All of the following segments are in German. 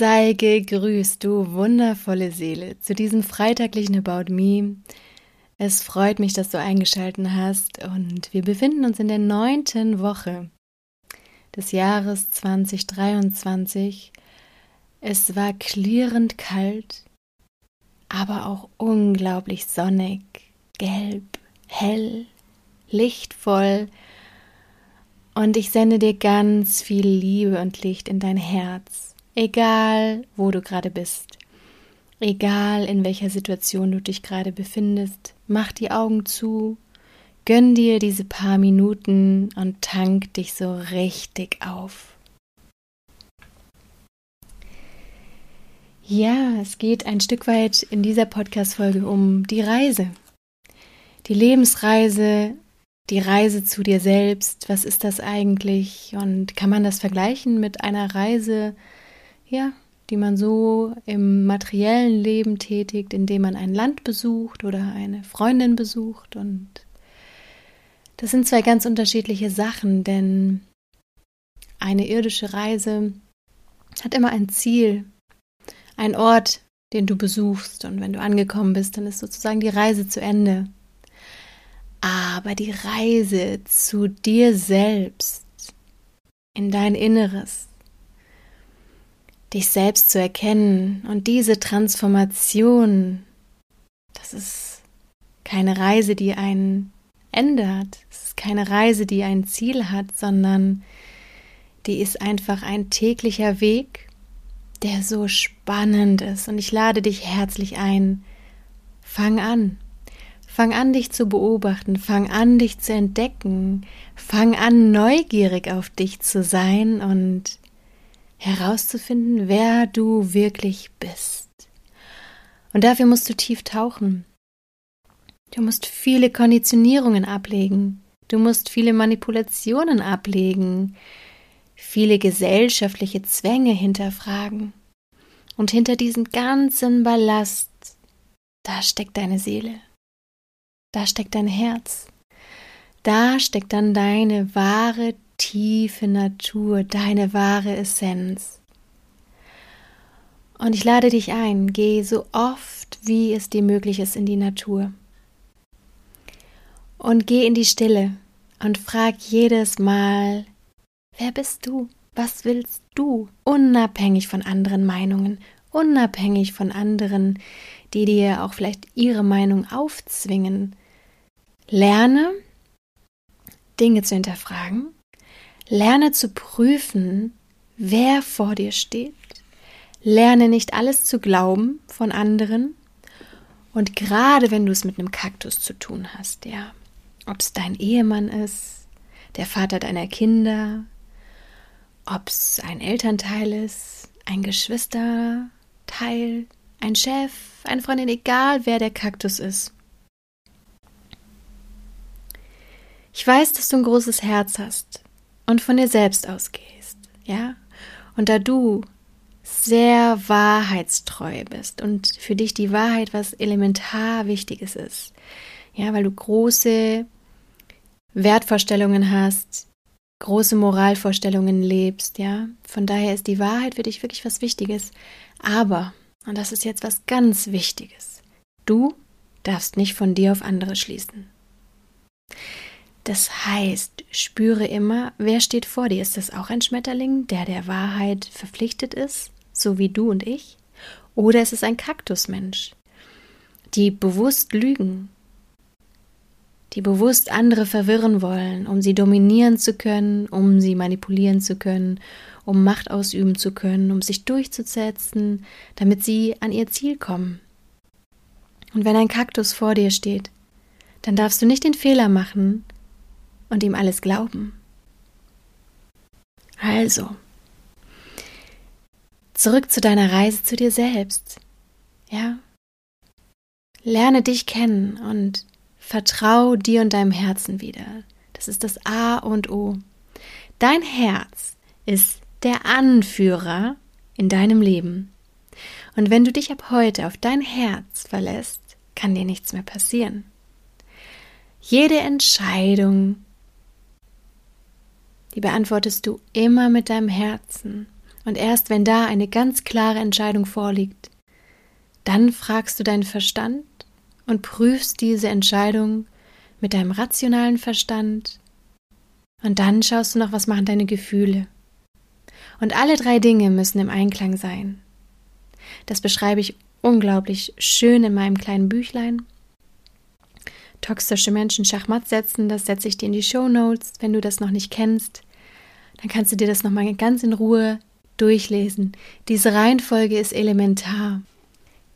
Sei gegrüßt, du wundervolle Seele, zu diesem freitaglichen About Me. Es freut mich, dass du eingeschaltet hast und wir befinden uns in der neunten Woche des Jahres 2023. Es war klirrend kalt, aber auch unglaublich sonnig, gelb, hell, lichtvoll und ich sende dir ganz viel Liebe und Licht in dein Herz, egal wo du gerade bist, egal in welcher Situation du dich gerade befindest. Mach die Augen zu, gönn dir diese paar Minuten und tank dich so richtig auf. Ja, es geht ein Stück weit in dieser Podcast-Folge um die Reise. Die Lebensreise die Reise zu dir selbst, was ist das eigentlich und kann man das vergleichen mit einer Reise, ja, die man so im materiellen Leben tätigt, indem man ein Land besucht oder eine Freundin besucht und das sind zwei ganz unterschiedliche Sachen, denn eine irdische Reise hat immer ein Ziel, ein Ort, den du besuchst und wenn du angekommen bist, dann ist sozusagen die Reise zu Ende. Aber die Reise zu dir selbst, in dein Inneres, dich selbst zu erkennen und diese Transformation, das ist keine Reise, die ein Ende hat. Es ist keine Reise, die ein Ziel hat, sondern die ist einfach ein täglicher Weg, der so spannend ist. Und ich lade dich herzlich ein. Fang an. Fang an, dich zu beobachten, fang an, dich zu entdecken, fang an, neugierig auf dich zu sein und herauszufinden, wer du wirklich bist. Und dafür musst du tief tauchen. Du musst viele Konditionierungen ablegen, du musst viele Manipulationen ablegen, viele gesellschaftliche Zwänge hinterfragen. Und hinter diesem ganzen Ballast, da steckt deine Seele. Da steckt dein Herz. Da steckt dann deine wahre, tiefe Natur, deine wahre Essenz. Und ich lade dich ein, geh so oft, wie es dir möglich ist, in die Natur. Und geh in die Stille und frag jedes Mal, wer bist du? Was willst du? Unabhängig von anderen Meinungen, unabhängig von anderen, die dir auch vielleicht ihre Meinung aufzwingen. Lerne, Dinge zu hinterfragen. Lerne zu prüfen, wer vor dir steht. Lerne nicht alles zu glauben von anderen. Und gerade wenn du es mit einem Kaktus zu tun hast, ja, ob es dein Ehemann ist, der Vater deiner Kinder, ob es ein Elternteil ist, ein Geschwisterteil, ein Chef, eine Freundin, egal wer der Kaktus ist. Ich weiß, dass du ein großes Herz hast und von dir selbst ausgehst, ja? Und da du sehr wahrheitstreu bist und für dich die Wahrheit was elementar Wichtiges ist, ja, weil du große Wertvorstellungen hast, große Moralvorstellungen lebst, ja. Von daher ist die Wahrheit für dich wirklich was Wichtiges. Aber, und das ist jetzt was ganz Wichtiges, du darfst nicht von dir auf andere schließen. Das heißt, spüre immer, wer steht vor dir. Ist das auch ein Schmetterling, der der Wahrheit verpflichtet ist, so wie du und ich? Oder ist es ein Kaktusmensch, die bewusst lügen, die bewusst andere verwirren wollen, um sie dominieren zu können, um sie manipulieren zu können, um Macht ausüben zu können, um sich durchzusetzen, damit sie an ihr Ziel kommen. Und wenn ein Kaktus vor dir steht, dann darfst du nicht den Fehler machen, und ihm alles glauben. Also, zurück zu deiner Reise zu dir selbst. Ja? Lerne dich kennen und vertrau dir und deinem Herzen wieder. Das ist das A und O. Dein Herz ist der Anführer in deinem Leben. Und wenn du dich ab heute auf dein Herz verlässt, kann dir nichts mehr passieren. Jede Entscheidung, die beantwortest du immer mit deinem Herzen. Und erst wenn da eine ganz klare Entscheidung vorliegt, dann fragst du deinen Verstand und prüfst diese Entscheidung mit deinem rationalen Verstand. Und dann schaust du noch, was machen deine Gefühle. Und alle drei Dinge müssen im Einklang sein. Das beschreibe ich unglaublich schön in meinem kleinen Büchlein. Toxische Menschen Schachmatt setzen, das setze ich dir in die Show Notes. Wenn du das noch nicht kennst, dann kannst du dir das nochmal ganz in Ruhe durchlesen. Diese Reihenfolge ist elementar.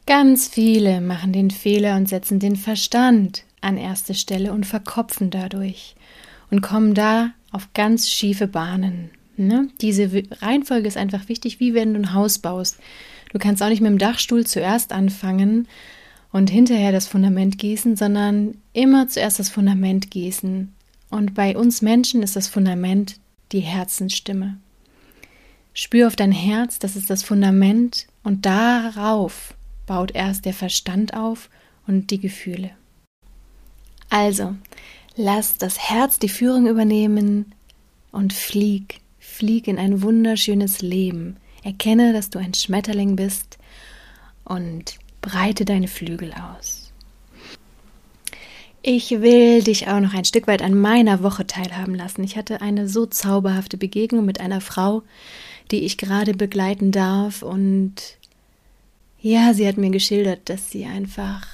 Ganz viele machen den Fehler und setzen den Verstand an erste Stelle und verkopfen dadurch und kommen da auf ganz schiefe Bahnen. Ne? Diese Reihenfolge ist einfach wichtig, wie wenn du ein Haus baust. Du kannst auch nicht mit dem Dachstuhl zuerst anfangen und hinterher das Fundament gießen, sondern immer zuerst das Fundament gießen. Und bei uns Menschen ist das Fundament die Herzensstimme. Spür auf dein Herz, das ist das Fundament, und darauf baut erst der Verstand auf und die Gefühle. Also, lass das Herz die Führung übernehmen und flieg, flieg in ein wunderschönes Leben. Erkenne, dass du ein Schmetterling bist und breite deine Flügel aus. Ich will dich auch noch ein Stück weit an meiner Woche teilhaben lassen. Ich hatte eine so zauberhafte Begegnung mit einer Frau, die ich gerade begleiten darf und ja, sie hat mir geschildert, dass sie einfach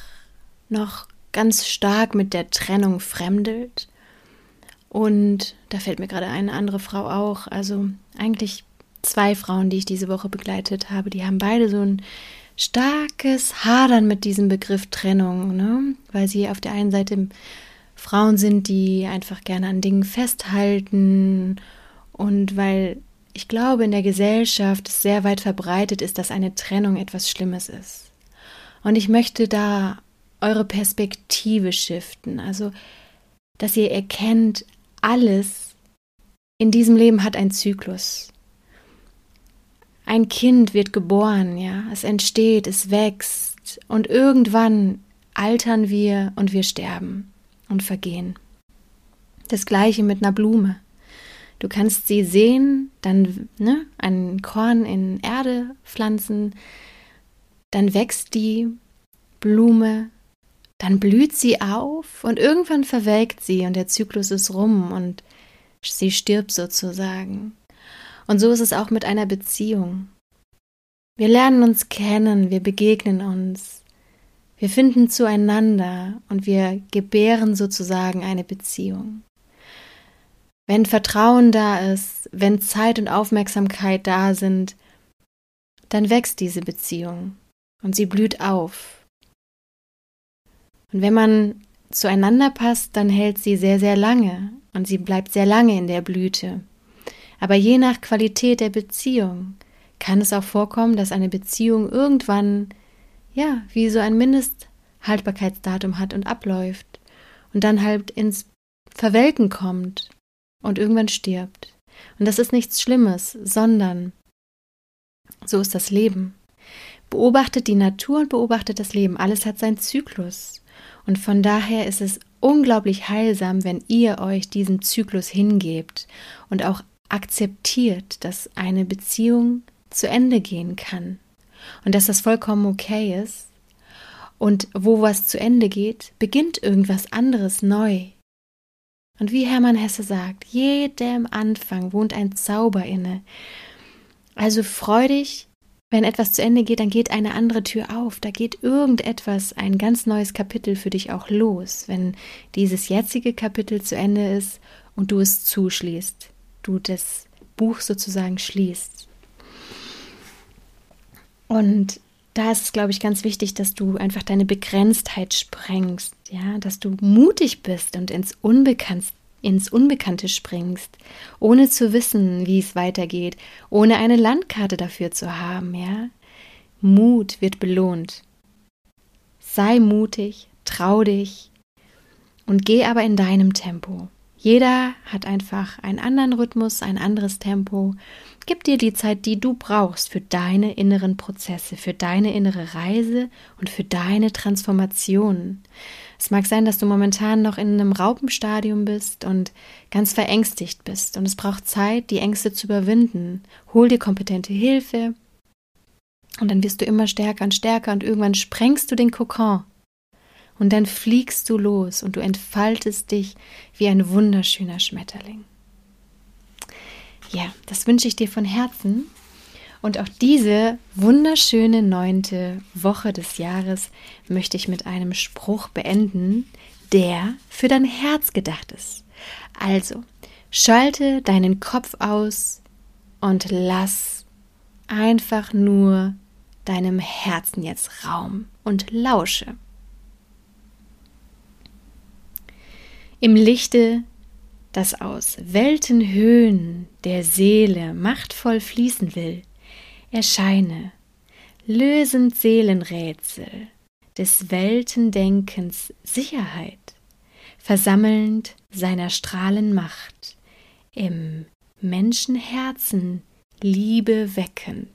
noch ganz stark mit der Trennung fremdelt. Und da fällt mir gerade eine andere Frau auch. Also eigentlich zwei Frauen, die ich diese Woche begleitet habe, die haben beide so ein starkes Hadern mit diesem Begriff Trennung, ne? weil sie auf der einen Seite Frauen sind, die einfach gerne an Dingen festhalten und weil ich glaube, in der Gesellschaft es sehr weit verbreitet ist, dass eine Trennung etwas Schlimmes ist. Und ich möchte da eure Perspektive shiften, also dass ihr erkennt, alles in diesem Leben hat einen Zyklus. Ein Kind wird geboren, ja, es entsteht, es wächst und irgendwann altern wir und wir sterben und vergehen. Das gleiche mit einer Blume. Du kannst sie sehen, dann ne, ein Korn in Erde pflanzen, dann wächst die Blume, dann blüht sie auf und irgendwann verwelkt sie und der Zyklus ist rum und sie stirbt sozusagen. Und so ist es auch mit einer Beziehung. Wir lernen uns kennen, wir begegnen uns, wir finden zueinander und wir gebären sozusagen eine Beziehung. Wenn Vertrauen da ist, wenn Zeit und Aufmerksamkeit da sind, dann wächst diese Beziehung und sie blüht auf. Und wenn man zueinander passt, dann hält sie sehr, sehr lange und sie bleibt sehr lange in der Blüte. Aber je nach Qualität der Beziehung kann es auch vorkommen, dass eine Beziehung irgendwann, ja, wie so ein Mindesthaltbarkeitsdatum hat und abläuft und dann halt ins Verwelken kommt und irgendwann stirbt. Und das ist nichts Schlimmes, sondern so ist das Leben. Beobachtet die Natur und beobachtet das Leben. Alles hat seinen Zyklus. Und von daher ist es unglaublich heilsam, wenn ihr euch diesem Zyklus hingebt und auch akzeptiert, dass eine Beziehung zu Ende gehen kann und dass das vollkommen okay ist. Und wo was zu Ende geht, beginnt irgendwas anderes neu. Und wie Hermann Hesse sagt, jedem Anfang wohnt ein Zauber inne. Also freu dich, wenn etwas zu Ende geht, dann geht eine andere Tür auf. Da geht irgendetwas, ein ganz neues Kapitel für dich auch los, wenn dieses jetzige Kapitel zu Ende ist und du es zuschließt du das Buch sozusagen schließt. Und da ist es, glaube ich, ganz wichtig, dass du einfach deine Begrenztheit sprengst, ja, dass du mutig bist und ins Unbekannte, ins Unbekannte springst, ohne zu wissen, wie es weitergeht, ohne eine Landkarte dafür zu haben, ja. Mut wird belohnt. Sei mutig, trau dich und geh aber in deinem Tempo. Jeder hat einfach einen anderen Rhythmus, ein anderes Tempo. Gib dir die Zeit, die du brauchst für deine inneren Prozesse, für deine innere Reise und für deine Transformation. Es mag sein, dass du momentan noch in einem Raupenstadium bist und ganz verängstigt bist und es braucht Zeit, die Ängste zu überwinden. Hol dir kompetente Hilfe und dann wirst du immer stärker und stärker und irgendwann sprengst du den Kokon und dann fliegst du los und du entfaltest dich wie ein wunderschöner Schmetterling. Ja, das wünsche ich dir von Herzen. Und auch diese wunderschöne neunte Woche des Jahres möchte ich mit einem Spruch beenden, der für dein Herz gedacht ist. Also, schalte deinen Kopf aus und lass einfach nur deinem Herzen jetzt Raum und lausche. Im Lichte, das aus Weltenhöhen der Seele machtvoll fließen will, erscheine, lösend Seelenrätsel des Weltendenkens Sicherheit, versammelnd seiner Strahlen Macht, im Menschenherzen Liebe weckend.